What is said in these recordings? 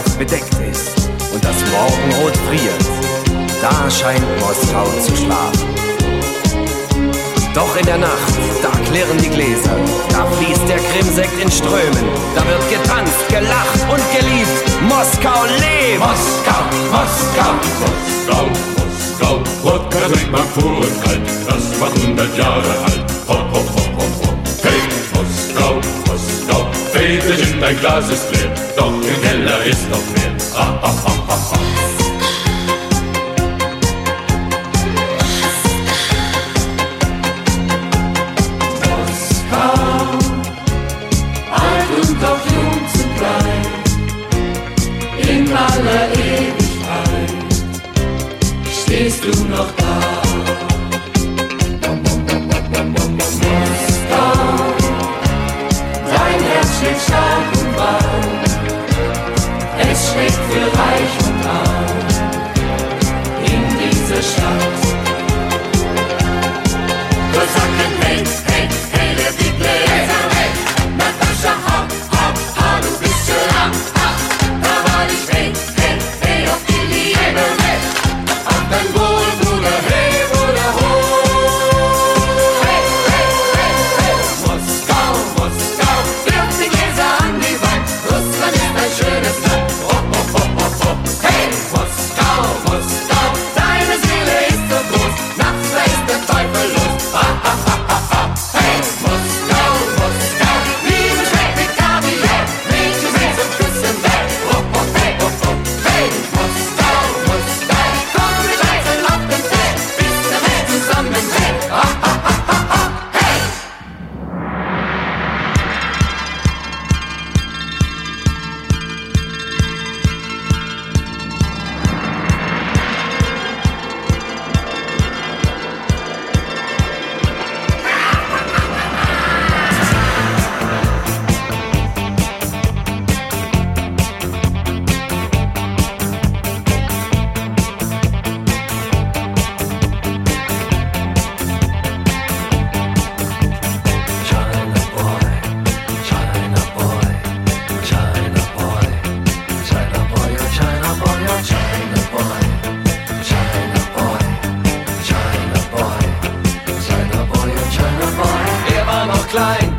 Schneeweiß bedeckt ist und das Morgenrot friert, da scheint Moskau zu schlafen. Doch in der Nacht, da klirren die Gläser, da fließt der Krimsekt in Strömen, da wird getanzt, gelacht und geliebt. Moskau lebt! Moskau, Moskau, Moskau, Moskau, Wodka trinkt man pur und kalt, das war 100 Jahre alt. Ho, ho, ho. Schwefel in dein Glas ist leer, doch im Keller ist noch mehr. Ah, ah, ah, ah, ah. Alt und auch jung zu bleiben, in aller Ewigkeit stehst du noch da. the grace. trying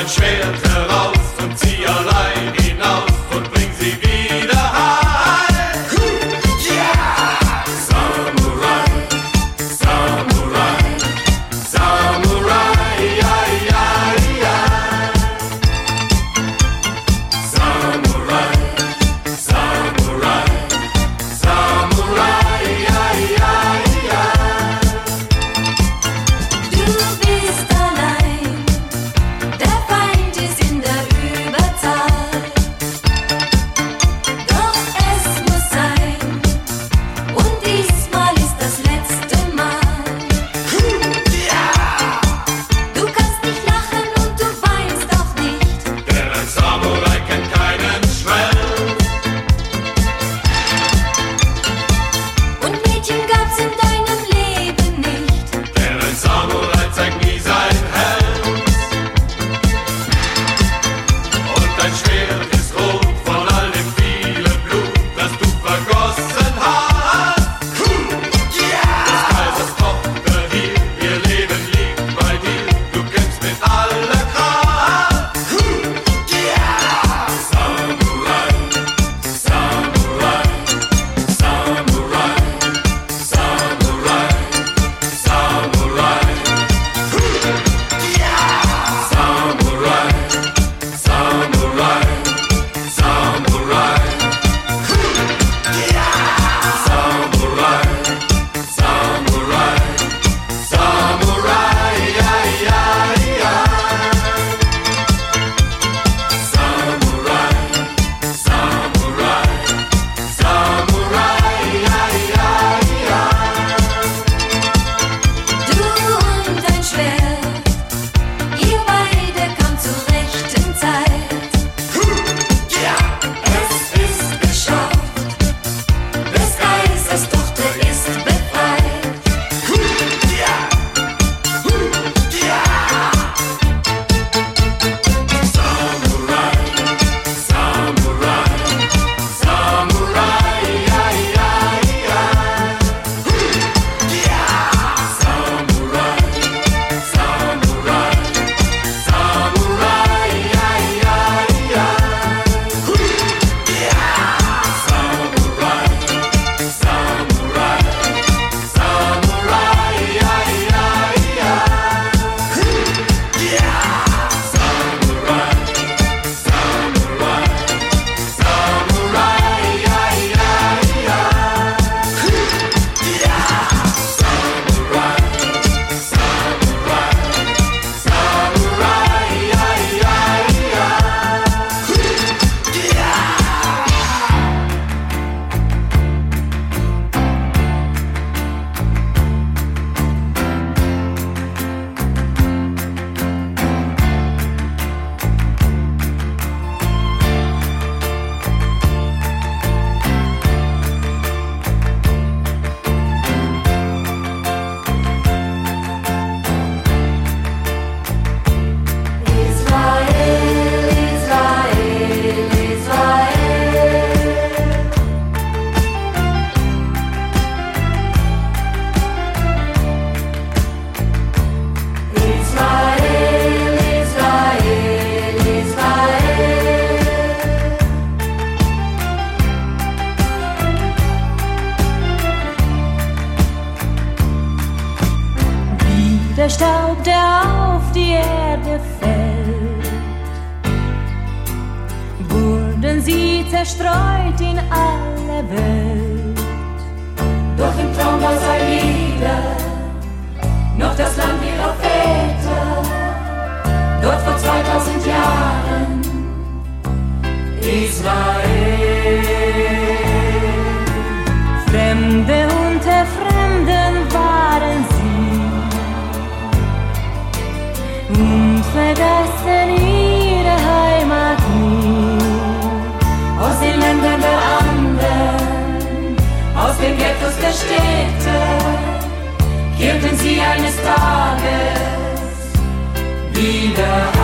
dein Schwert heraus und zieh allein hinaus und bring sie wieder. Staub, der auf die Erde fällt. Wurden sie zerstreut in alle Welt. Doch im Traum war sei wieder noch das Land ihrer Väter. Dort vor 2000 Jahren Israel. vergessen ihre Heimat nie. Aus den Ländern der Anden, aus den Ghettos der Städte, kehrten sie eines Tages wieder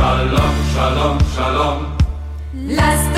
Shalom, Shalom, Shalom. Lass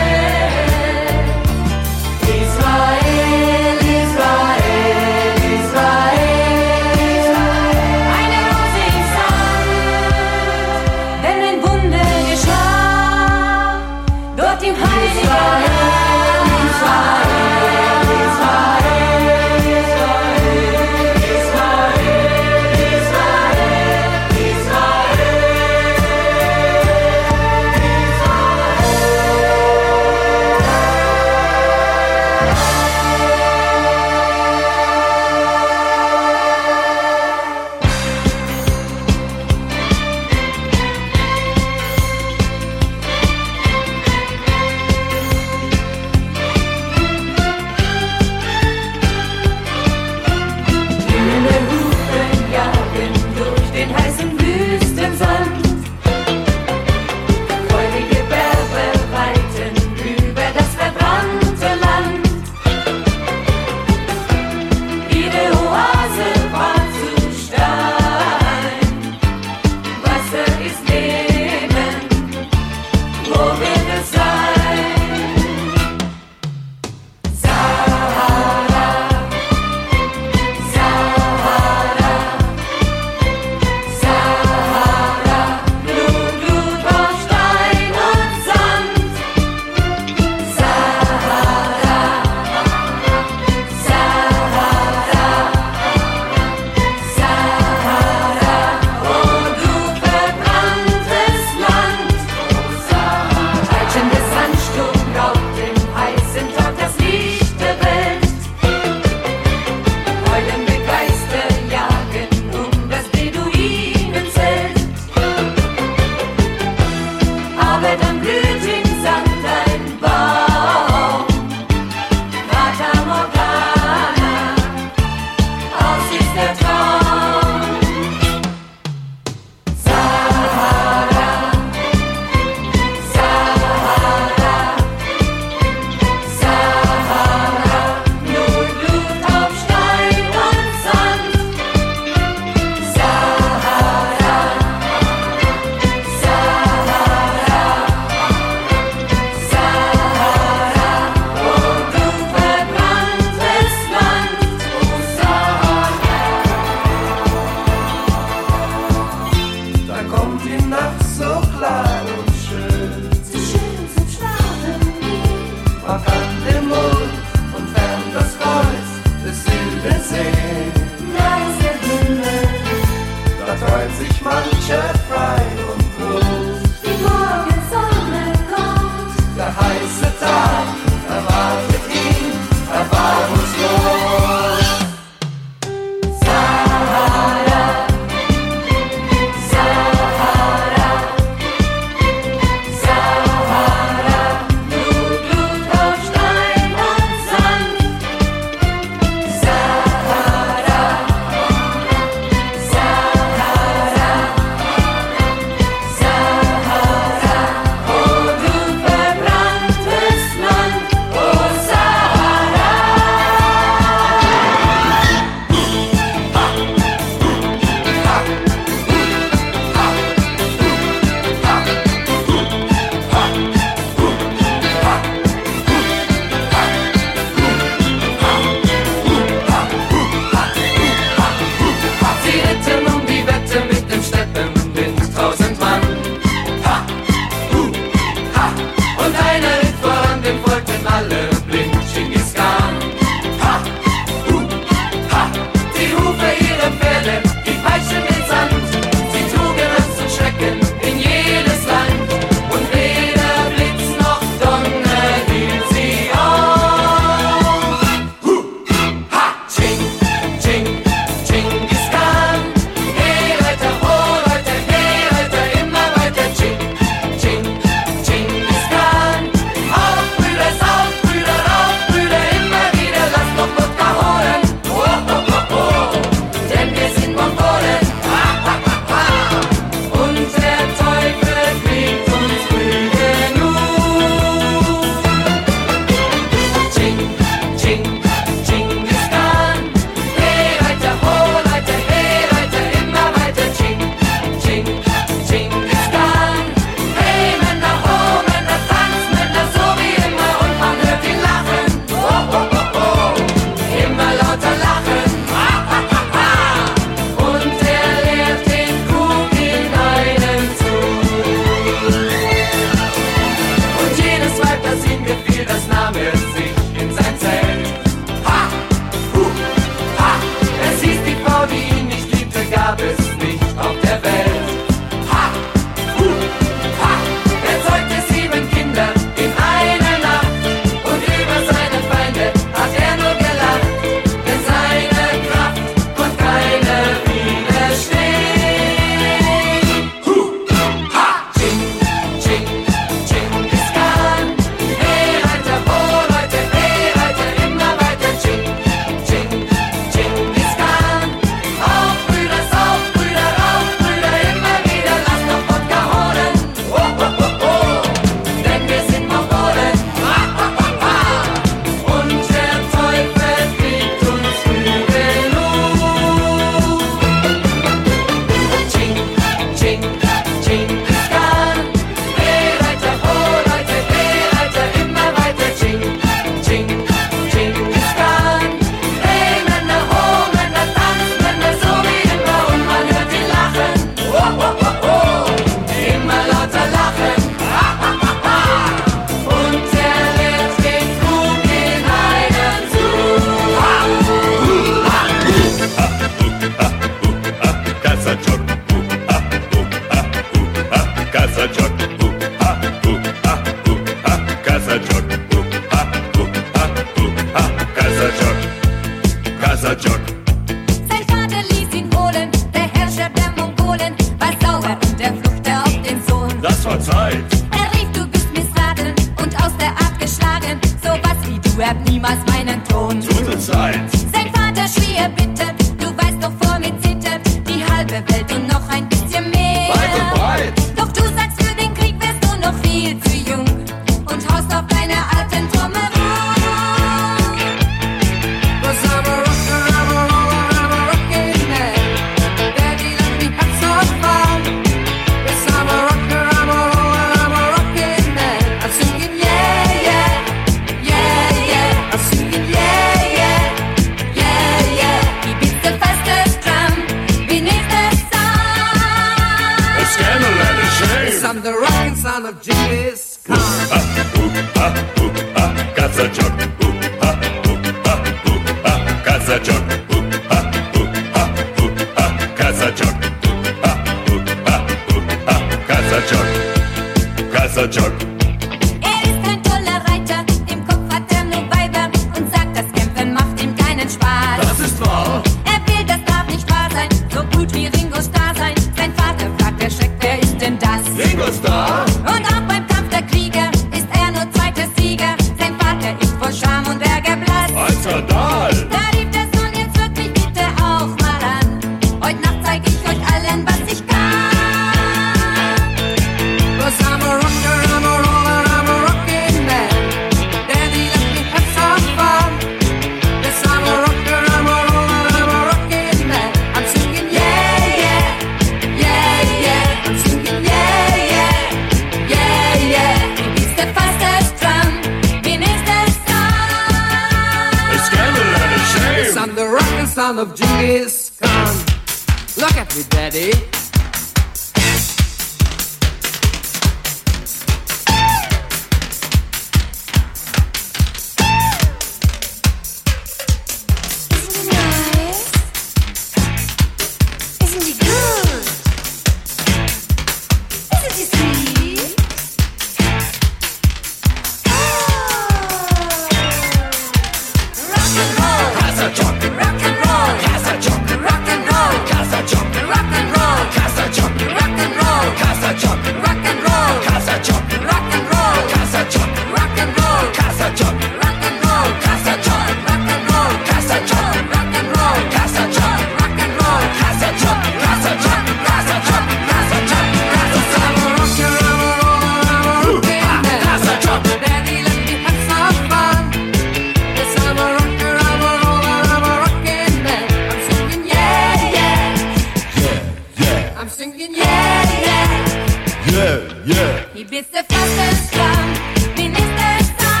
Yeah. He beats the fastest drum sun.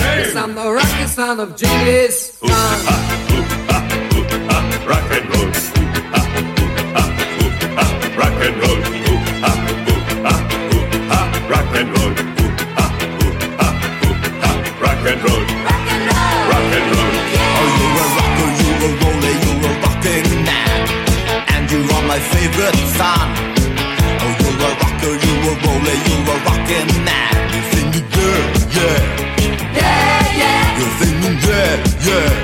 Yes, I'm the son of Genghis Khan. Rock and roll. Ooh, ah, ooh, ah, ooh, ah. Rock and roll. Ooh, ah, ooh, ah, ooh, ah. Rock and roll. Ooh, ah, ooh, ah, ooh, ah. Rock and roll. Rock and roll. Rock and roll. Oh, you're a rocker, you're a roller, you're a. And you are my favorite son. fucking mad. You think you good, yeah. Yeah, yeah. You think you good, yeah.